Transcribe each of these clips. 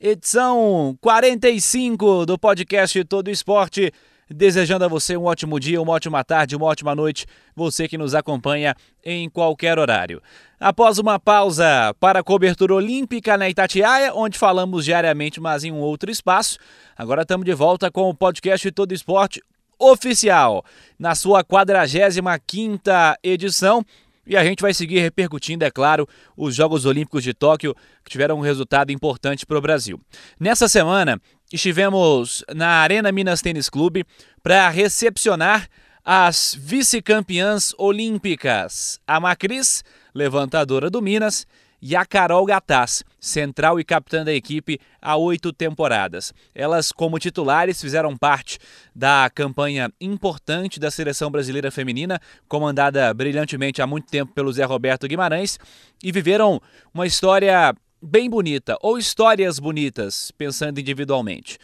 edição 45 do podcast Todo Esporte. Desejando a você um ótimo dia, uma ótima tarde, uma ótima noite, você que nos acompanha em qualquer horário. Após uma pausa para a cobertura olímpica na Itatiaia, onde falamos diariamente, mas em um outro espaço, agora estamos de volta com o podcast Todo Esporte oficial, na sua 45ª edição. E a gente vai seguir repercutindo, é claro, os Jogos Olímpicos de Tóquio, que tiveram um resultado importante para o Brasil. Nessa semana, estivemos na Arena Minas Tênis Clube para recepcionar as vice-campeãs olímpicas, a Macris, levantadora do Minas, e a Carol Gataz, central e capitã da equipe há oito temporadas. Elas, como titulares, fizeram parte da campanha importante da seleção brasileira feminina, comandada brilhantemente há muito tempo pelo Zé Roberto Guimarães, e viveram uma história bem bonita, ou histórias bonitas, pensando individualmente.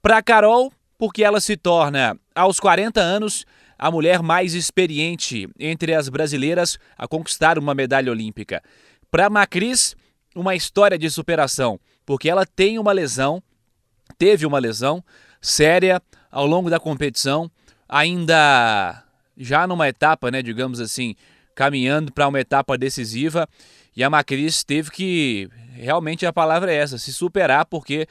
Para Carol, porque ela se torna, aos 40 anos, a mulher mais experiente entre as brasileiras a conquistar uma medalha olímpica. Para Macris, uma história de superação, porque ela tem uma lesão, teve uma lesão séria ao longo da competição, ainda já numa etapa, né, digamos assim, caminhando para uma etapa decisiva, e a Macris teve que, realmente a palavra é essa, se superar, porque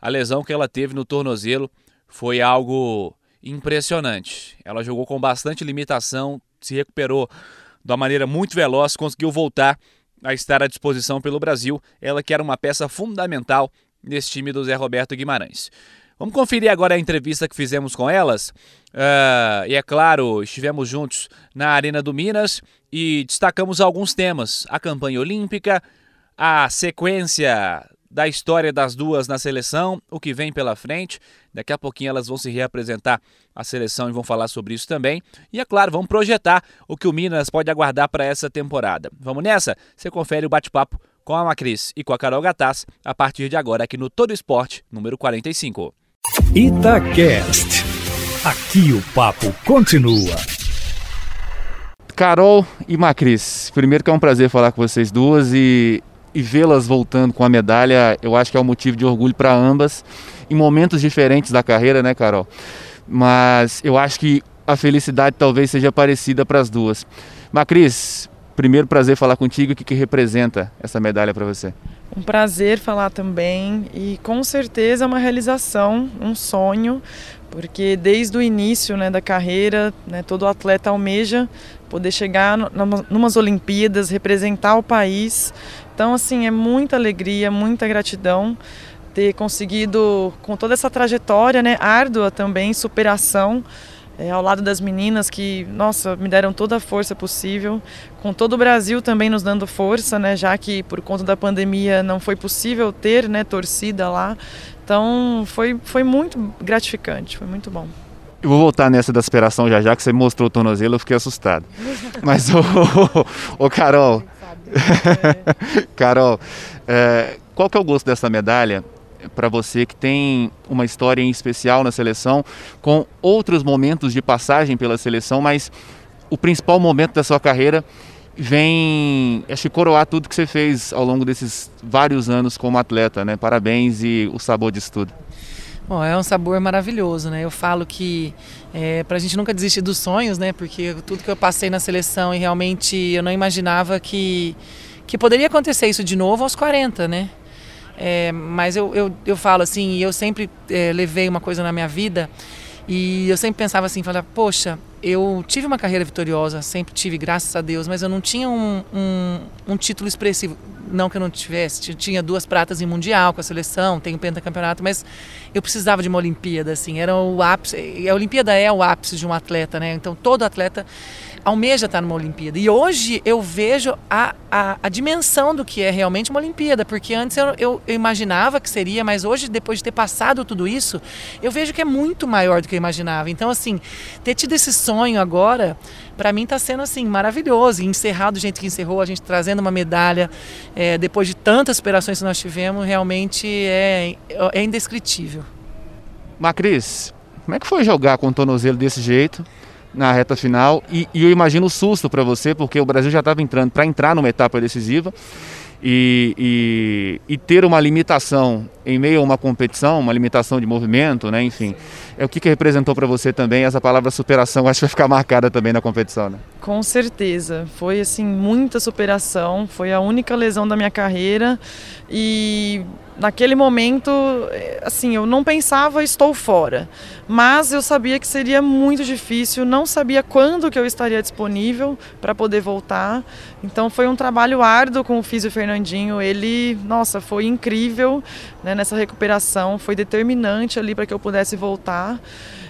a lesão que ela teve no tornozelo foi algo impressionante. Ela jogou com bastante limitação, se recuperou de uma maneira muito veloz, conseguiu voltar a estar à disposição pelo Brasil, ela que era uma peça fundamental nesse time do Zé Roberto Guimarães. Vamos conferir agora a entrevista que fizemos com elas. Uh, e é claro, estivemos juntos na Arena do Minas e destacamos alguns temas: a campanha olímpica, a sequência da história das duas na seleção, o que vem pela frente. Daqui a pouquinho elas vão se reapresentar à seleção e vão falar sobre isso também. E é claro, vamos projetar o que o Minas pode aguardar para essa temporada. Vamos nessa? Você confere o bate-papo com a Macris e com a Carol Gataz a partir de agora aqui no Todo Esporte, número 45. Itacast. Aqui o papo continua. Carol e Macris, primeiro que é um prazer falar com vocês duas e e vê-las voltando com a medalha, eu acho que é um motivo de orgulho para ambas, em momentos diferentes da carreira, né, Carol? Mas eu acho que a felicidade talvez seja parecida para as duas. Macris, primeiro prazer falar contigo, o que, que representa essa medalha para você? Um prazer falar também e com certeza uma realização, um sonho, porque desde o início né, da carreira, né, todo atleta almeja poder chegar numas Olimpíadas, representar o país. Então, assim, é muita alegria, muita gratidão ter conseguido, com toda essa trajetória, né, árdua também, superação, é, ao lado das meninas que, nossa, me deram toda a força possível, com todo o Brasil também nos dando força, né, já que por conta da pandemia não foi possível ter, né, torcida lá. Então, foi, foi muito gratificante, foi muito bom. Eu vou voltar nessa da superação já já, que você mostrou o tornozelo, eu fiquei assustado. Mas, ô, ô, ô Carol, Carol, é, qual que é o gosto dessa medalha para você que tem uma história em especial na seleção, com outros momentos de passagem pela seleção, mas o principal momento da sua carreira vem acho coroar tudo que você fez ao longo desses vários anos como atleta, né? Parabéns e o sabor disso tudo. Bom, é um sabor maravilhoso, né? Eu falo que é, para a gente nunca desistir dos sonhos, né? Porque tudo que eu passei na seleção e realmente eu não imaginava que, que poderia acontecer isso de novo aos 40, né? É, mas eu, eu, eu falo assim, eu sempre é, levei uma coisa na minha vida e eu sempre pensava assim, falava, poxa, eu tive uma carreira vitoriosa, sempre tive, graças a Deus, mas eu não tinha um, um, um título expressivo. Não que eu não tivesse, tinha duas pratas em mundial com a seleção, tenho pentacampeonato, mas eu precisava de uma Olimpíada, assim, era o ápice. A Olimpíada é o ápice de um atleta, né? Então todo atleta almeja estar numa Olimpíada. E hoje eu vejo a, a, a dimensão do que é realmente uma Olimpíada, porque antes eu, eu, eu, imaginava que seria, mas hoje, depois de ter passado tudo isso, eu vejo que é muito maior do que eu imaginava. Então, assim, ter tido esse sonho agora, para mim está sendo assim maravilhoso. E encerrar do jeito que encerrou, a gente trazendo uma medalha, é, depois de tantas superações que nós tivemos, realmente é, é indescritível. Macris, como é que foi jogar com o tornozelo desse jeito? Na reta final. E, e eu imagino o susto para você porque o Brasil já estava entrando para entrar numa etapa decisiva e, e, e, ter uma limitação em meio a uma competição, uma limitação de movimento, né? enfim. É o que, que representou para você também essa palavra superação? Acho que vai ficar marcada também na competição, né? Com certeza, foi assim muita superação. Foi a única lesão da minha carreira e naquele momento, assim, eu não pensava estou fora, mas eu sabia que seria muito difícil, não sabia quando que eu estaria disponível para poder voltar. Então foi um trabalho árduo com o Físio Fernandinho. Ele, nossa, foi incrível né, nessa recuperação, foi determinante ali para que eu pudesse voltar.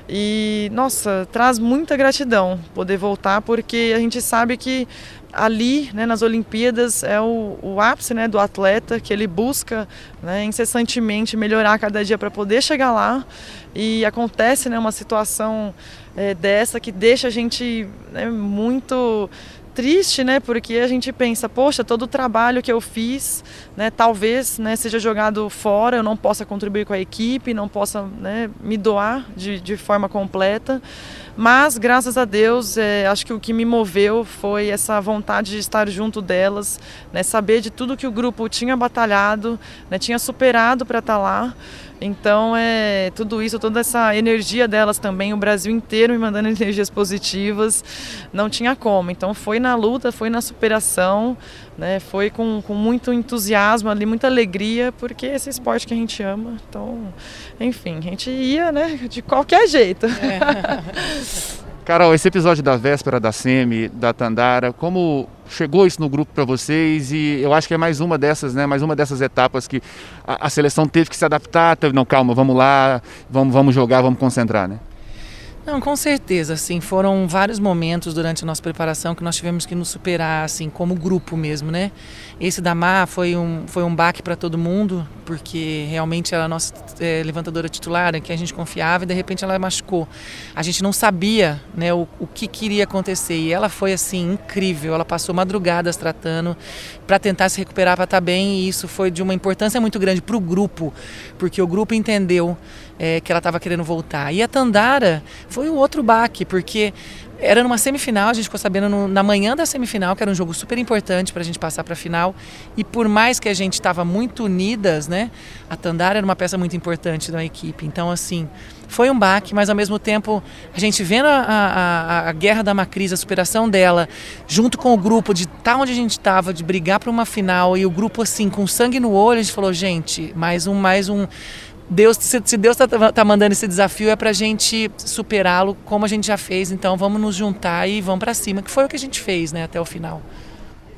E, nossa, traz muita gratidão poder voltar, porque a gente sabe que ali, né, nas Olimpíadas, é o, o ápice né, do atleta, que ele busca né, incessantemente melhorar cada dia para poder chegar lá. E acontece né, uma situação é, dessa que deixa a gente né, muito triste, né? Porque a gente pensa, poxa, todo o trabalho que eu fiz, né? Talvez, né? Seja jogado fora, eu não possa contribuir com a equipe, não possa, né? Me doar de, de forma completa. Mas, graças a Deus, é, acho que o que me moveu foi essa vontade de estar junto delas, né? Saber de tudo que o grupo tinha batalhado, né? Tinha superado para estar tá lá. Então, é tudo isso, toda essa energia delas também, o Brasil inteiro me mandando energias positivas, não tinha como. Então, foi na luta, foi na superação, né? Foi com, com muito entusiasmo ali, muita alegria, porque esse esporte que a gente ama. Então, enfim, a gente ia, né, de qualquer jeito. É. Carol, esse episódio da véspera da SEMI, da Tandara, como chegou isso no grupo para vocês? E eu acho que é mais uma dessas, né? Mais uma dessas etapas que a, a seleção teve que se adaptar. Teve, não, calma, vamos lá, vamos, vamos jogar, vamos concentrar, né? Não, com certeza, assim, foram vários momentos durante a nossa preparação que nós tivemos que nos superar, assim, como grupo mesmo, né? Esse da Má foi um, foi um baque para todo mundo, porque realmente ela é a nossa é, levantadora titular, em que a gente confiava, e de repente ela machucou. A gente não sabia, né, o, o que queria acontecer, e ela foi, assim, incrível, ela passou madrugadas tratando para tentar se recuperar, para estar tá bem, e isso foi de uma importância muito grande para o grupo, porque o grupo entendeu é, que ela estava querendo voltar. E a Tandara foi um outro baque, porque era numa semifinal, a gente ficou sabendo no, na manhã da semifinal, que era um jogo super importante para a gente passar para a final. E por mais que a gente estava muito unidas, né, a Tandara era uma peça muito importante da equipe. Então, assim, foi um baque, mas ao mesmo tempo a gente vendo a, a, a guerra da Macris, a superação dela, junto com o grupo de estar tá onde a gente estava, de brigar para uma final e o grupo assim com sangue no olho, a gente falou, gente, mais um, mais um Deus, se, se Deus está tá mandando esse desafio é para a gente superá-lo como a gente já fez. Então vamos nos juntar e vamos para cima, que foi o que a gente fez, né, até o final.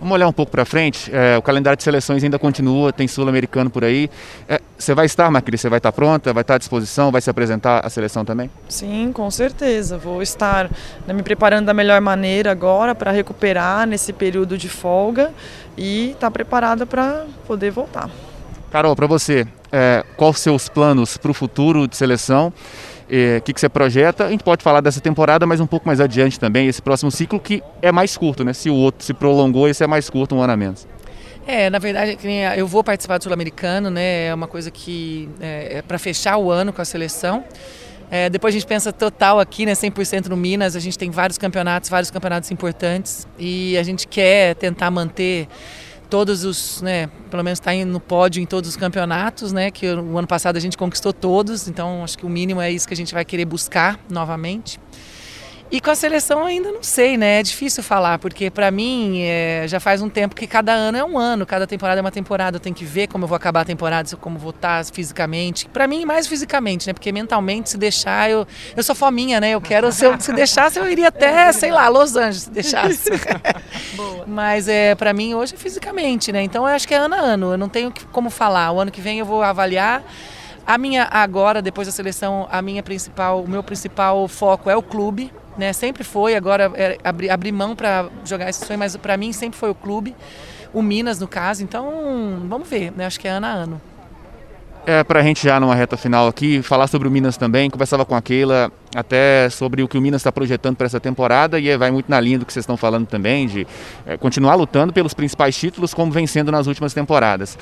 Vamos olhar um pouco para frente. É, o calendário de seleções ainda continua, tem sul-americano por aí. É, você vai estar, Macri? Você vai estar pronta? Vai estar à disposição? Vai se apresentar à seleção também? Sim, com certeza. Vou estar né, me preparando da melhor maneira agora para recuperar nesse período de folga e estar tá preparada para poder voltar. Carol, para você, é, quais os seus planos para o futuro de seleção? O é, que, que você projeta? A gente pode falar dessa temporada, mas um pouco mais adiante também, esse próximo ciclo que é mais curto, né? Se o outro se prolongou, esse é mais curto, um ano a menos. É, na verdade, eu vou participar do Sul-Americano, né? É uma coisa que é, é para fechar o ano com a seleção. É, depois a gente pensa total aqui, né, 100% no Minas, a gente tem vários campeonatos, vários campeonatos importantes e a gente quer tentar manter todos os, né, pelo menos está no pódio em todos os campeonatos, né, que o ano passado a gente conquistou todos, então acho que o mínimo é isso que a gente vai querer buscar novamente. E com a seleção ainda não sei, né? É difícil falar, porque para mim é, já faz um tempo que cada ano é um ano, cada temporada é uma temporada. Eu tenho que ver como eu vou acabar a temporada, como vou estar fisicamente. Para mim, mais fisicamente, né? Porque mentalmente, se deixar, eu, eu sou fominha, né? Eu quero, se eu se deixasse, eu iria até, sei lá, Los Angeles, se deixasse. Boa. Mas é, para mim, hoje é fisicamente, né? Então eu acho que é ano a ano, eu não tenho como falar. O ano que vem eu vou avaliar. A minha agora, depois da seleção, a minha principal, o meu principal foco é o clube, né? Sempre foi, agora é, abri, abri mão para jogar esse sonho, mas para mim sempre foi o clube, o Minas no caso. Então, vamos ver, né? Acho que é ano a ano. É, para a gente já numa reta final aqui, falar sobre o Minas também, conversava com a Keila até sobre o que o Minas está projetando para essa temporada e vai muito na linha do que vocês estão falando também, de é, continuar lutando pelos principais títulos como vem sendo nas últimas temporadas.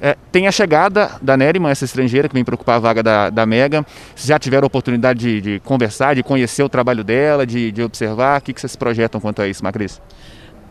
É, tem a chegada da Neriman, essa estrangeira que vem preocupar a vaga da, da Mega. Vocês já tiveram a oportunidade de, de conversar, de conhecer o trabalho dela, de, de observar? O que, que vocês projetam quanto a isso, Macris?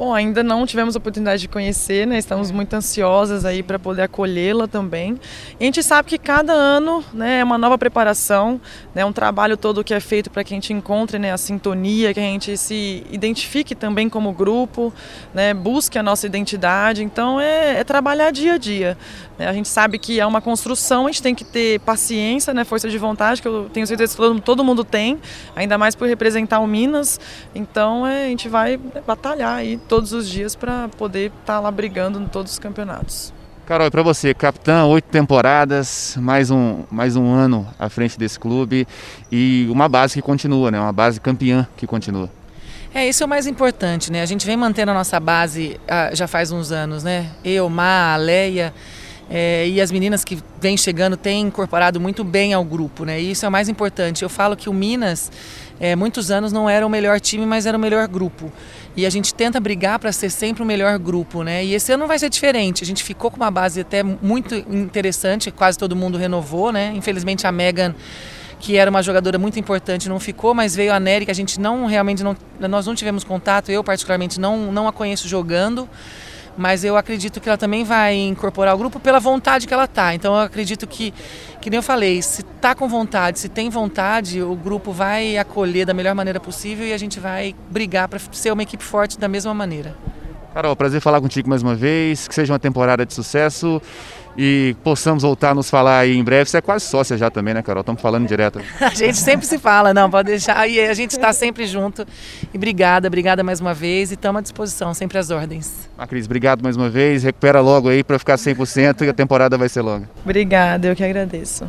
Bom, ainda não tivemos a oportunidade de conhecer, né? Estamos muito ansiosas aí para poder acolhê-la também. E a gente sabe que cada ano, né, é uma nova preparação, né, um trabalho todo que é feito para que a gente encontre, né, a sintonia, que a gente se identifique também como grupo, né, busque a nossa identidade. Então é, é trabalhar dia a dia. Né? A gente sabe que é uma construção, a gente tem que ter paciência, né, força de vontade, que eu tenho certeza que todo, mundo tem, ainda mais por representar o Minas. Então é, a gente vai batalhar aí todos os dias para poder estar tá lá brigando em todos os campeonatos. Carol, e para você, capitã, oito temporadas, mais um, mais um ano à frente desse clube e uma base que continua, né? Uma base campeã que continua. É, isso é o mais importante, né? A gente vem mantendo a nossa base ah, já faz uns anos, né? Eu, Má, a Leia é, e as meninas que vêm chegando têm incorporado muito bem ao grupo, né? E isso é o mais importante. Eu falo que o Minas, é, muitos anos não era o melhor time, mas era o melhor grupo. E a gente tenta brigar para ser sempre o melhor grupo, né? E esse ano não vai ser diferente. A gente ficou com uma base até muito interessante, quase todo mundo renovou, né? Infelizmente a Megan que era uma jogadora muito importante, não ficou, mas veio a Nery, que a gente não realmente não, nós não tivemos contato, eu particularmente não, não a conheço jogando mas eu acredito que ela também vai incorporar o grupo pela vontade que ela tá. Então eu acredito que, que nem eu falei, se tá com vontade, se tem vontade, o grupo vai acolher da melhor maneira possível e a gente vai brigar para ser uma equipe forte da mesma maneira. Carol, prazer falar contigo mais uma vez, que seja uma temporada de sucesso e possamos voltar a nos falar aí em breve. Você é quase sócia já também, né, Carol? Estamos falando direto. a gente sempre se fala, não, pode deixar. E a gente está sempre junto. E obrigada, obrigada mais uma vez e estamos à disposição, sempre às ordens. Ah, Cris, obrigado mais uma vez. Recupera logo aí para ficar 100% e a temporada vai ser longa. Obrigada, eu que agradeço.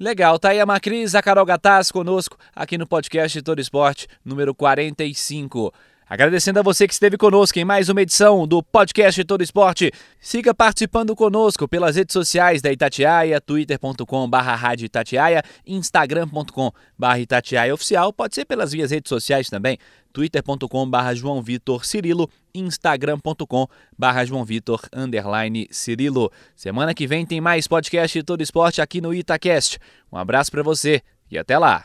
Legal, tá aí a Macris, a Carol Gataz conosco aqui no podcast Todo Esporte, número 45. Agradecendo a você que esteve conosco em mais uma edição do podcast Todo Esporte. Siga participando conosco pelas redes sociais da Itatiaia, twitter.com Rádio Itatiaia, instagram.com Itatiaia Oficial, pode ser pelas vias redes sociais também, twitter.com João Vitor Cirilo, instagram.com João Vitor underline Cirilo. Semana que vem tem mais podcast Todo Esporte aqui no Itacast. Um abraço para você e até lá.